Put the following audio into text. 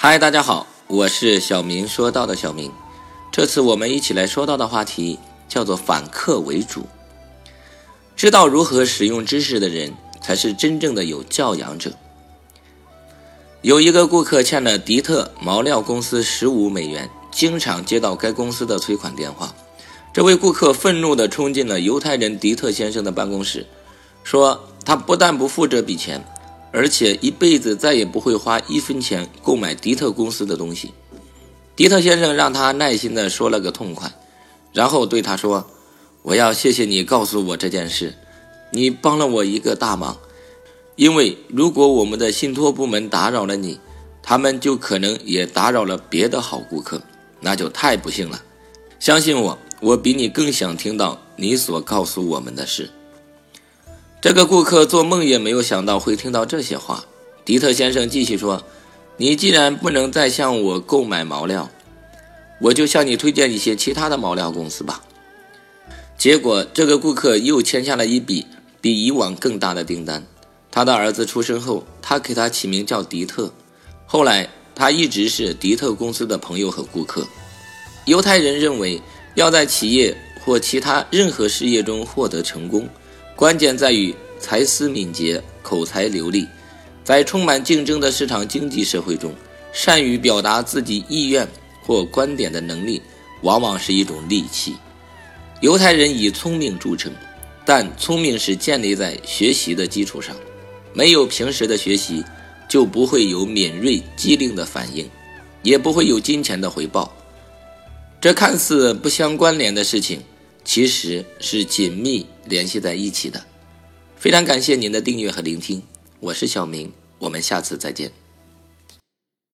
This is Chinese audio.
嗨，大家好，我是小明说到的小明。这次我们一起来说到的话题叫做反客为主。知道如何使用知识的人，才是真正的有教养者。有一个顾客欠了迪特毛料公司十五美元，经常接到该公司的催款电话。这位顾客愤怒地冲进了犹太人迪特先生的办公室，说他不但不付这笔钱。而且一辈子再也不会花一分钱购买迪特公司的东西。迪特先生让他耐心地说了个痛快，然后对他说：“我要谢谢你告诉我这件事，你帮了我一个大忙。因为如果我们的信托部门打扰了你，他们就可能也打扰了别的好顾客，那就太不幸了。相信我，我比你更想听到你所告诉我们的事。”这个顾客做梦也没有想到会听到这些话。迪特先生继续说：“你既然不能再向我购买毛料，我就向你推荐一些其他的毛料公司吧。”结果，这个顾客又签下了一笔比以往更大的订单。他的儿子出生后，他给他起名叫迪特。后来，他一直是迪特公司的朋友和顾客。犹太人认为，要在企业或其他任何事业中获得成功。关键在于才思敏捷、口才流利，在充满竞争的市场经济社会中，善于表达自己意愿或观点的能力，往往是一种利器。犹太人以聪明著称，但聪明是建立在学习的基础上，没有平时的学习，就不会有敏锐机灵的反应，也不会有金钱的回报。这看似不相关联的事情。其实是紧密联系在一起的。非常感谢您的订阅和聆听，我是小明，我们下次再见。